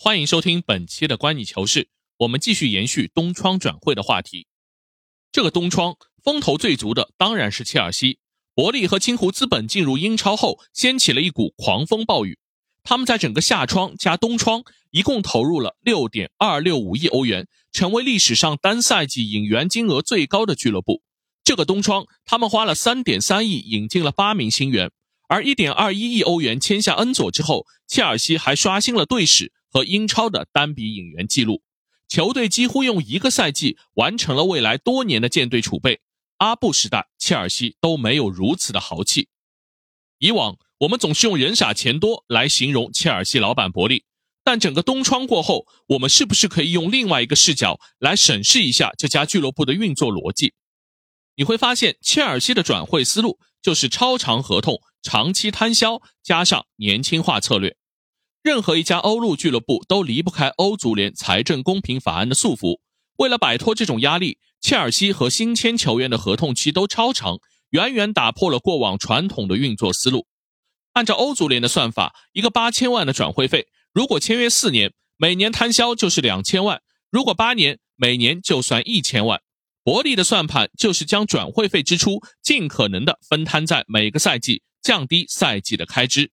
欢迎收听本期的《观你球事》，我们继续延续东窗转会的话题。这个东窗风头最足的当然是切尔西。伯利和青湖资本进入英超后，掀起了一股狂风暴雨。他们在整个夏窗加冬窗一共投入了六点二六五亿欧元，成为历史上单赛季引援金额最高的俱乐部。这个冬窗，他们花了三点三亿引进了八名新援，而一点二一亿欧元签下恩佐之后，切尔西还刷新了队史。和英超的单笔引援记录，球队几乎用一个赛季完成了未来多年的舰队储备。阿布时代，切尔西都没有如此的豪气。以往我们总是用人傻钱多来形容切尔西老板伯利，但整个冬窗过后，我们是不是可以用另外一个视角来审视一下这家俱乐部的运作逻辑？你会发现，切尔西的转会思路就是超长合同、长期摊销，加上年轻化策略。任何一家欧陆俱乐部都离不开欧足联财政公平法案的束缚。为了摆脱这种压力，切尔西和新签球员的合同期都超长，远远打破了过往传统的运作思路。按照欧足联的算法，一个八千万的转会费，如果签约四年，每年摊销就是两千万；如果八年，每年就算一千万。伯利的算盘就是将转会费支出尽可能的分摊在每个赛季，降低赛季的开支。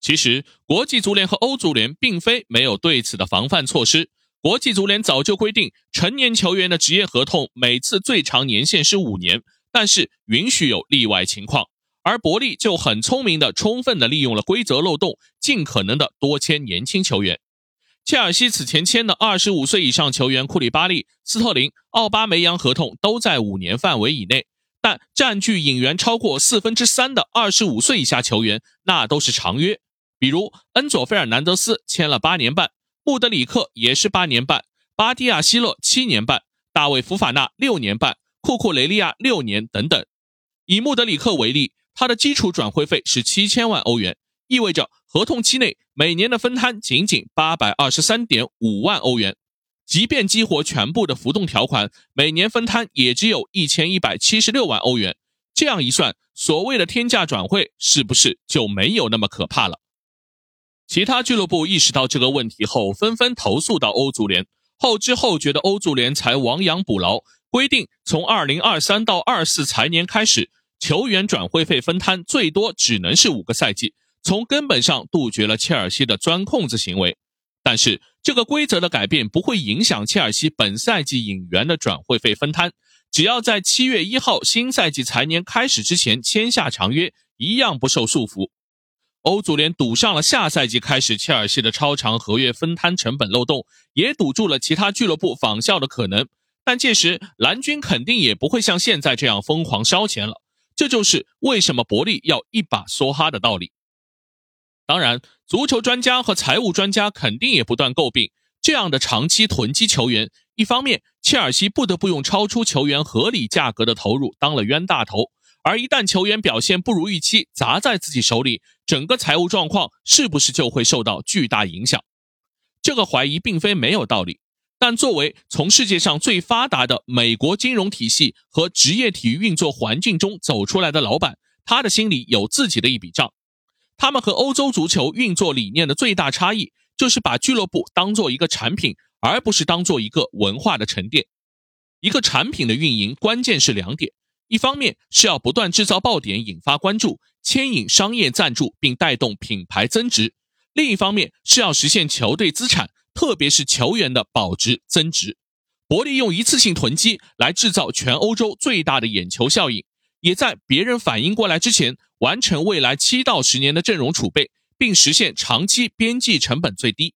其实，国际足联和欧足联并非没有对此的防范措施。国际足联早就规定，成年球员的职业合同每次最长年限是五年，但是允许有例外情况。而伯利就很聪明的、充分的利用了规则漏洞，尽可能的多签年轻球员。切尔西此前签的二十五岁以上球员库里巴利、斯特林、奥巴梅扬合同都在五年范围以内，但占据引援超过四分之三的二十五岁以下球员，那都是长约。比如恩佐费尔南德斯签了八年半，穆德里克也是八年半，巴蒂亚希勒七年半，大卫福法纳六年半，库库雷利亚六年等等。以穆德里克为例，他的基础转会费是七千万欧元，意味着合同期内每年的分摊仅仅八百二十三点五万欧元，即便激活全部的浮动条款，每年分摊也只有一千一百七十六万欧元。这样一算，所谓的天价转会是不是就没有那么可怕了？其他俱乐部意识到这个问题后，纷纷投诉到欧足联。后知后觉的欧足联才亡羊补牢，规定从二零二三到二四财年开始，球员转会费分摊最多只能是五个赛季，从根本上杜绝了切尔西的钻空子行为。但是，这个规则的改变不会影响切尔西本赛季引援的转会费分摊，只要在七月一号新赛季财年开始之前签下长约，一样不受束缚。欧足联堵上了下赛季开始切尔西的超长合约分摊成本漏洞，也堵住了其他俱乐部仿效的可能。但届时蓝军肯定也不会像现在这样疯狂烧钱了。这就是为什么伯利要一把梭哈的道理。当然，足球专家和财务专家肯定也不断诟病这样的长期囤积球员。一方面，切尔西不得不用超出球员合理价格的投入当了冤大头。而一旦球员表现不如预期，砸在自己手里，整个财务状况是不是就会受到巨大影响？这个怀疑并非没有道理。但作为从世界上最发达的美国金融体系和职业体育运作环境中走出来的老板，他的心里有自己的一笔账。他们和欧洲足球运作理念的最大差异，就是把俱乐部当做一个产品，而不是当做一个文化的沉淀。一个产品的运营，关键是两点。一方面是要不断制造爆点，引发关注，牵引商业赞助，并带动品牌增值；另一方面是要实现球队资产，特别是球员的保值增值。伯利用一次性囤积来制造全欧洲最大的眼球效应，也在别人反应过来之前，完成未来七到十年的阵容储备，并实现长期边际成本最低。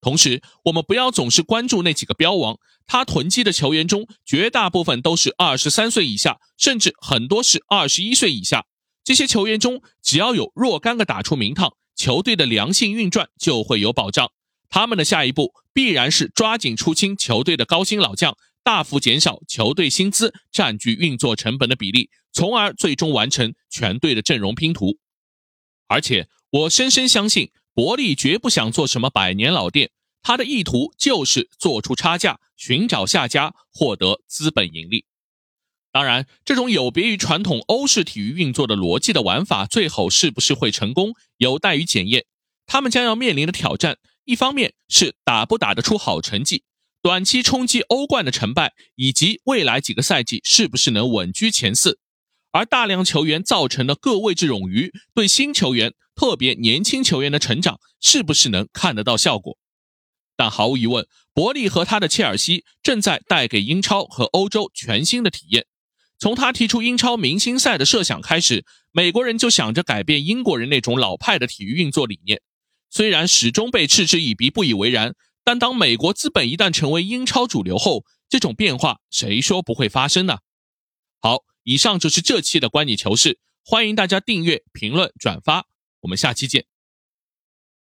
同时，我们不要总是关注那几个标王，他囤积的球员中，绝大部分都是二十三岁以下，甚至很多是二十一岁以下。这些球员中，只要有若干个打出名堂，球队的良性运转就会有保障。他们的下一步必然是抓紧出清球队的高薪老将，大幅减少球队薪资占据运作成本的比例，从而最终完成全队的阵容拼图。而且，我深深相信。伯利绝不想做什么百年老店，他的意图就是做出差价，寻找下家，获得资本盈利。当然，这种有别于传统欧式体育运作的逻辑的玩法，最后是不是会成功，有待于检验。他们将要面临的挑战，一方面是打不打得出好成绩，短期冲击欧冠的成败，以及未来几个赛季是不是能稳居前四。而大量球员造成的各位置冗余，对新球员，特别年轻球员的成长，是不是能看得到效果？但毫无疑问，伯利和他的切尔西正在带给英超和欧洲全新的体验。从他提出英超明星赛的设想开始，美国人就想着改变英国人那种老派的体育运作理念。虽然始终被嗤之以鼻、不以为然，但当美国资本一旦成为英超主流后，这种变化谁说不会发生呢？好。以上就是这期的观你球事，欢迎大家订阅、评论、转发，我们下期见。